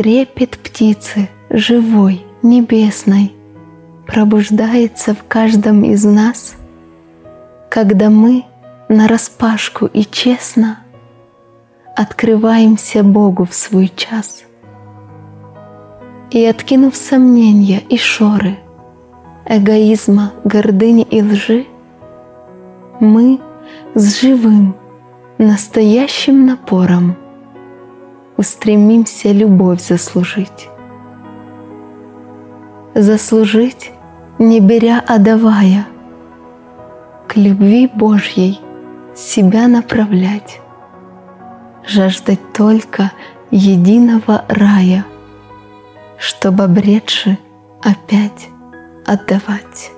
трепет птицы живой, небесной пробуждается в каждом из нас, когда мы на распашку и честно открываемся Богу в свой час. И откинув сомнения и шоры, эгоизма, гордыни и лжи, мы с живым, настоящим напором устремимся любовь заслужить. Заслужить, не беря, а давая, к любви Божьей себя направлять, жаждать только единого рая, чтобы обретши опять отдавать.